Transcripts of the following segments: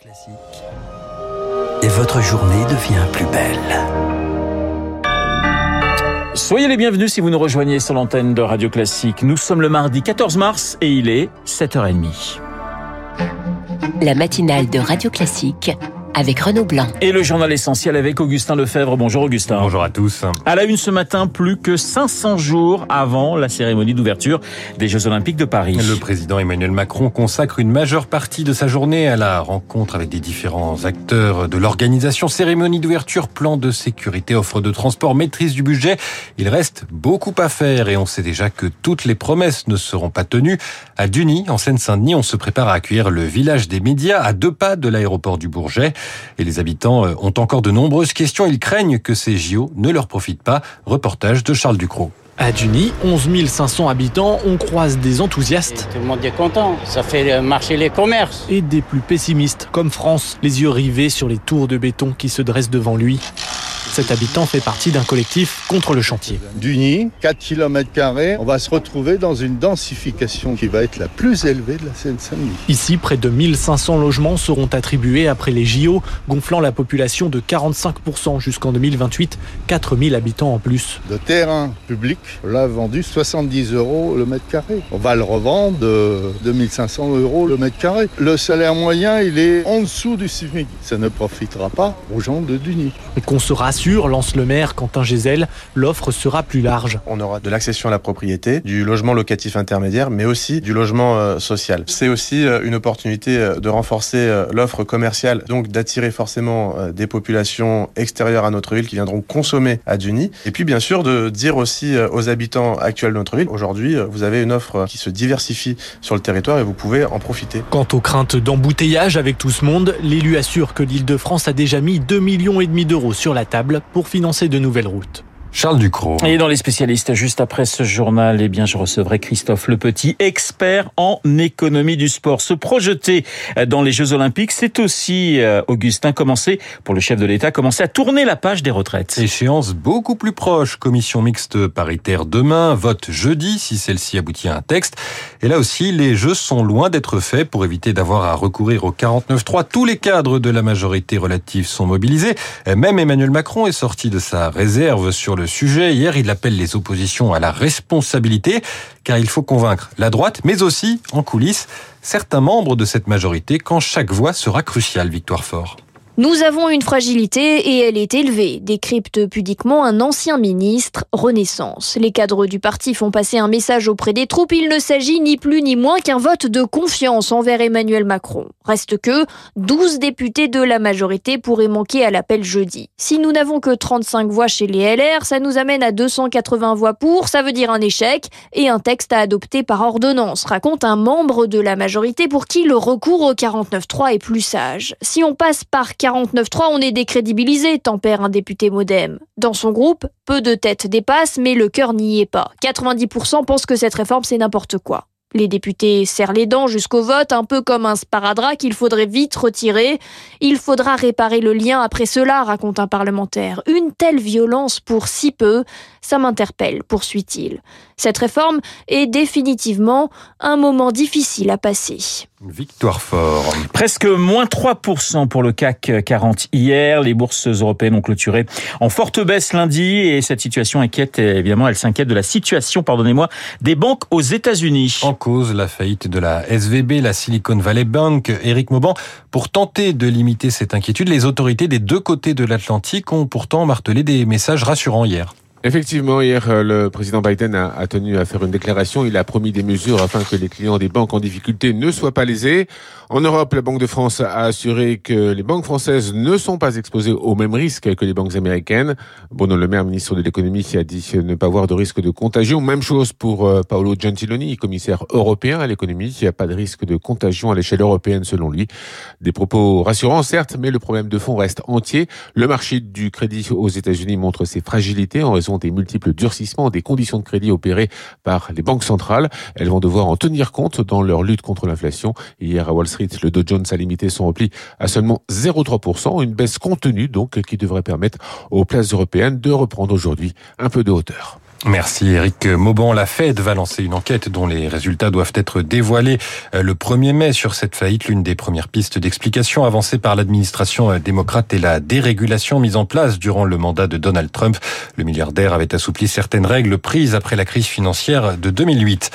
Classique. Et votre journée devient plus belle. Soyez les bienvenus si vous nous rejoignez sur l'antenne de Radio Classique. Nous sommes le mardi 14 mars et il est 7h30. La matinale de Radio Classique avec Renaud Blanc. Et le journal essentiel avec Augustin Lefebvre. Bonjour Augustin. Bonjour à tous. À la une ce matin, plus que 500 jours avant la cérémonie d'ouverture des Jeux Olympiques de Paris. Le président Emmanuel Macron consacre une majeure partie de sa journée à la rencontre avec des différents acteurs de l'organisation. Cérémonie d'ouverture, plan de sécurité, offre de transport, maîtrise du budget. Il reste beaucoup à faire et on sait déjà que toutes les promesses ne seront pas tenues. À Duny, en Seine-Saint-Denis, on se prépare à accueillir le village des médias à deux pas de l'aéroport du Bourget. Et les habitants euh, ont encore de nombreuses questions. Ils craignent que ces JO ne leur profitent pas. Reportage de Charles Ducrot. À Duny, 11 500 habitants, on croise des enthousiastes. Et tout le monde est content, ça fait marcher les commerces. Et des plus pessimistes, comme France, les yeux rivés sur les tours de béton qui se dressent devant lui. Cet habitant fait partie d'un collectif contre le chantier. Duny, 4 km, on va se retrouver dans une densification qui va être la plus élevée de la Seine-Saint-Denis. Ici, près de 1500 logements seront attribués après les JO, gonflant la population de 45% jusqu'en 2028, 4000 habitants en plus. Le terrain public, l'a vendu 70 euros le mètre carré. On va le revendre de 2500 euros le mètre carré. Le salaire moyen, il est en dessous du SMIC. Ça ne profitera pas aux gens de Duny. Qu'on se rassure, lance le maire Quentin Gézel, l'offre sera plus large. On aura de l'accession à la propriété, du logement locatif intermédiaire, mais aussi du logement euh, social. C'est aussi euh, une opportunité euh, de renforcer l'offre commerciale, donc d'attirer forcément des populations extérieures à notre ville qui viendront consommer à Duny. Et puis bien sûr de dire aussi aux habitants actuels de notre ville, aujourd'hui vous avez une offre qui se diversifie sur le territoire et vous pouvez en profiter. Quant aux craintes d'embouteillage avec tout ce monde, l'élu assure que l'île de France a déjà mis 2 millions d'euros sur la table pour financer de nouvelles routes. Charles Ducrot. Et dans les spécialistes, juste après ce journal, eh bien, je recevrai Christophe Le Petit, expert en économie du sport. Se projeter dans les Jeux Olympiques, c'est aussi, euh, Augustin, commencer, pour le chef de l'État, commencer à tourner la page des retraites. Échéance beaucoup plus proche. Commission mixte paritaire demain, vote jeudi si celle-ci aboutit à un texte. Et là aussi, les Jeux sont loin d'être faits pour éviter d'avoir à recourir au 49-3. Tous les cadres de la majorité relative sont mobilisés. Même Emmanuel Macron est sorti de sa réserve sur le sujet. Hier, il appelle les oppositions à la responsabilité, car il faut convaincre la droite, mais aussi, en coulisses, certains membres de cette majorité, quand chaque voix sera cruciale, Victoire Fort. Nous avons une fragilité et elle est élevée, décrypte pudiquement un ancien ministre, Renaissance. Les cadres du parti font passer un message auprès des troupes. Il ne s'agit ni plus ni moins qu'un vote de confiance envers Emmanuel Macron. Reste que 12 députés de la majorité pourraient manquer à l'appel jeudi. Si nous n'avons que 35 voix chez les LR, ça nous amène à 280 voix pour, ça veut dire un échec et un texte à adopter par ordonnance, raconte un membre de la majorité pour qui le recours au 49.3 est plus sage. Si on passe par 49.3, on est décrédibilisé, tempère un député modem. Dans son groupe, peu de têtes dépassent, mais le cœur n'y est pas. 90% pensent que cette réforme, c'est n'importe quoi. Les députés serrent les dents jusqu'au vote, un peu comme un sparadrap qu'il faudrait vite retirer. Il faudra réparer le lien après cela, raconte un parlementaire. Une telle violence pour si peu, ça m'interpelle, poursuit-il. Cette réforme est définitivement un moment difficile à passer. Victoire fort. Presque moins 3% pour le CAC 40 hier. Les bourses européennes ont clôturé en forte baisse lundi et cette situation inquiète, évidemment, elle s'inquiète de la situation, pardonnez-moi, des banques aux États-Unis. Cause, la faillite de la SVB, la Silicon Valley Bank, Eric Mauban. Pour tenter de limiter cette inquiétude, les autorités des deux côtés de l'Atlantique ont pourtant martelé des messages rassurants hier. Effectivement, hier, euh, le président Biden a, tenu à faire une déclaration. Il a promis des mesures afin que les clients des banques en difficulté ne soient pas lésés. En Europe, la Banque de France a assuré que les banques françaises ne sont pas exposées au même risque que les banques américaines. Bruno Le Maire, ministre de l'économie, a dit ne pas avoir de risque de contagion. Même chose pour euh, Paolo Gentiloni, commissaire européen à l'économie. Il n'y a pas de risque de contagion à l'échelle européenne, selon lui. Des propos rassurants, certes, mais le problème de fond reste entier. Le marché du crédit aux États-Unis montre ses fragilités en raison des multiples durcissements des conditions de crédit opérées par les banques centrales. Elles vont devoir en tenir compte dans leur lutte contre l'inflation. Hier à Wall Street, le Dow Jones a limité son repli à seulement 0,3%, une baisse contenue donc qui devrait permettre aux places européennes de reprendre aujourd'hui un peu de hauteur. Merci Eric Mauban. La Fed va lancer une enquête dont les résultats doivent être dévoilés euh, le 1er mai sur cette faillite. L'une des premières pistes d'explication avancées par l'administration euh, démocrate est la dérégulation mise en place durant le mandat de Donald Trump. Le milliardaire avait assoupli certaines règles prises après la crise financière de 2008.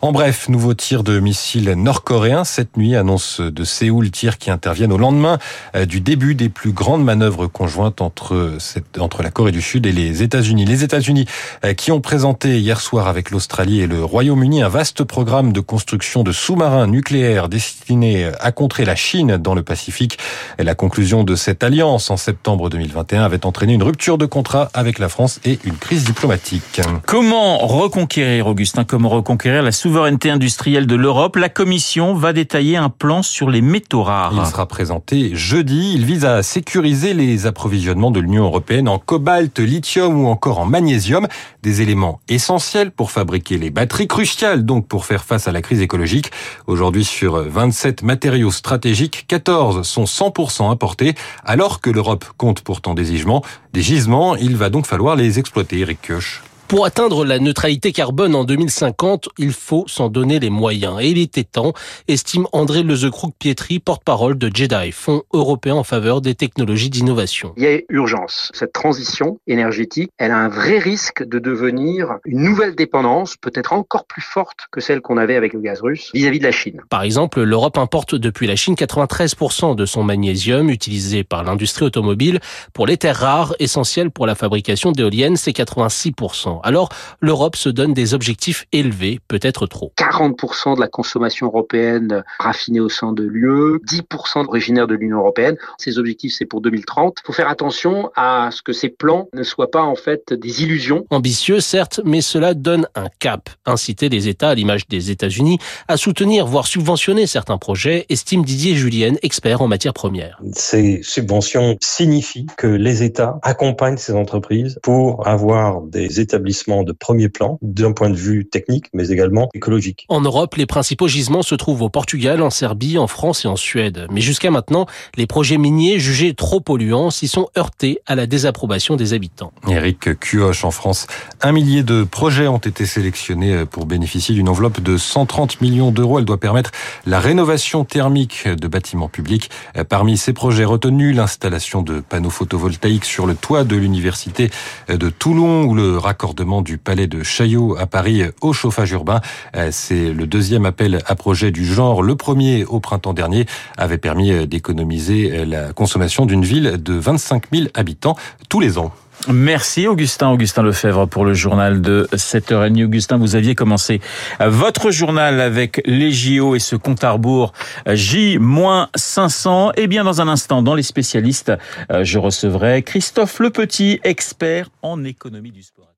En bref, nouveau tir de missiles nord-coréens cette nuit, annonce de Séoul, tir qui interviennent au lendemain euh, du début des plus grandes manœuvres conjointes entre, entre la Corée du Sud et les États-Unis. Les États-Unis euh, qui ont présenté hier soir avec l'Australie et le Royaume-Uni un vaste programme de construction de sous-marins nucléaires destinés à contrer la Chine dans le Pacifique. La conclusion de cette alliance en septembre 2021 avait entraîné une rupture de contrat avec la France et une crise diplomatique. Comment reconquérir, Augustin, comment reconquérir la souveraineté industrielle de l'Europe, la Commission va détailler un plan sur les métaux rares. Il sera présenté jeudi. Il vise à sécuriser les approvisionnements de l'Union européenne en cobalt, lithium ou encore en magnésium, des éléments essentiels pour fabriquer les batteries cruciales, donc pour faire face à la crise écologique. Aujourd'hui, sur 27 matériaux stratégiques, 14 sont 100% importés, alors que l'Europe compte pourtant des gisements. Des gisements, il va donc falloir les exploiter, Eric Kioch. Pour atteindre la neutralité carbone en 2050, il faut s'en donner les moyens. Et il était temps, estime André Lezecroux-Pietri, porte-parole de JEDI, Fonds européen en faveur des technologies d'innovation. Il y a urgence. Cette transition énergétique, elle a un vrai risque de devenir une nouvelle dépendance, peut-être encore plus forte que celle qu'on avait avec le gaz russe, vis-à-vis de la Chine. Par exemple, l'Europe importe depuis la Chine 93% de son magnésium utilisé par l'industrie automobile. Pour les terres rares, essentielles pour la fabrication d'éoliennes, c'est 86%. Alors, l'Europe se donne des objectifs élevés, peut-être trop. 40% de la consommation européenne raffinée au sein de l'UE, 10% originaire de l'Union européenne. Ces objectifs, c'est pour 2030. Il faut faire attention à ce que ces plans ne soient pas en fait des illusions. Ambitieux, certes, mais cela donne un cap. Inciter les États, à l'image des États-Unis, à soutenir, voire subventionner certains projets, estime Didier Julienne, expert en matières premières. Ces subventions signifient que les États accompagnent ces entreprises pour avoir des établissements de premier plan d'un point de vue technique, mais également écologique. En Europe, les principaux gisements se trouvent au Portugal, en Serbie, en France et en Suède. Mais jusqu'à maintenant, les projets miniers jugés trop polluants s'y sont heurtés à la désapprobation des habitants. Eric Cuoche, en France, un millier de projets ont été sélectionnés pour bénéficier d'une enveloppe de 130 millions d'euros. Elle doit permettre la rénovation thermique de bâtiments publics. Parmi ces projets retenus, l'installation de panneaux photovoltaïques sur le toit de l'université de Toulon ou le raccordement du palais de Chaillot à Paris au chauffage urbain. Euh, c'est le deuxième appel à projet du genre. Le premier au printemps dernier avait permis euh, d'économiser euh, la consommation d'une ville de 25 000 habitants tous les ans. Merci Augustin, Augustin Lefebvre pour le journal de 7h30. Augustin, vous aviez commencé votre journal avec les JO et ce compte à rebours J-500. Et bien dans un instant, dans les spécialistes, je recevrai Christophe Lepetit, expert en économie du sport.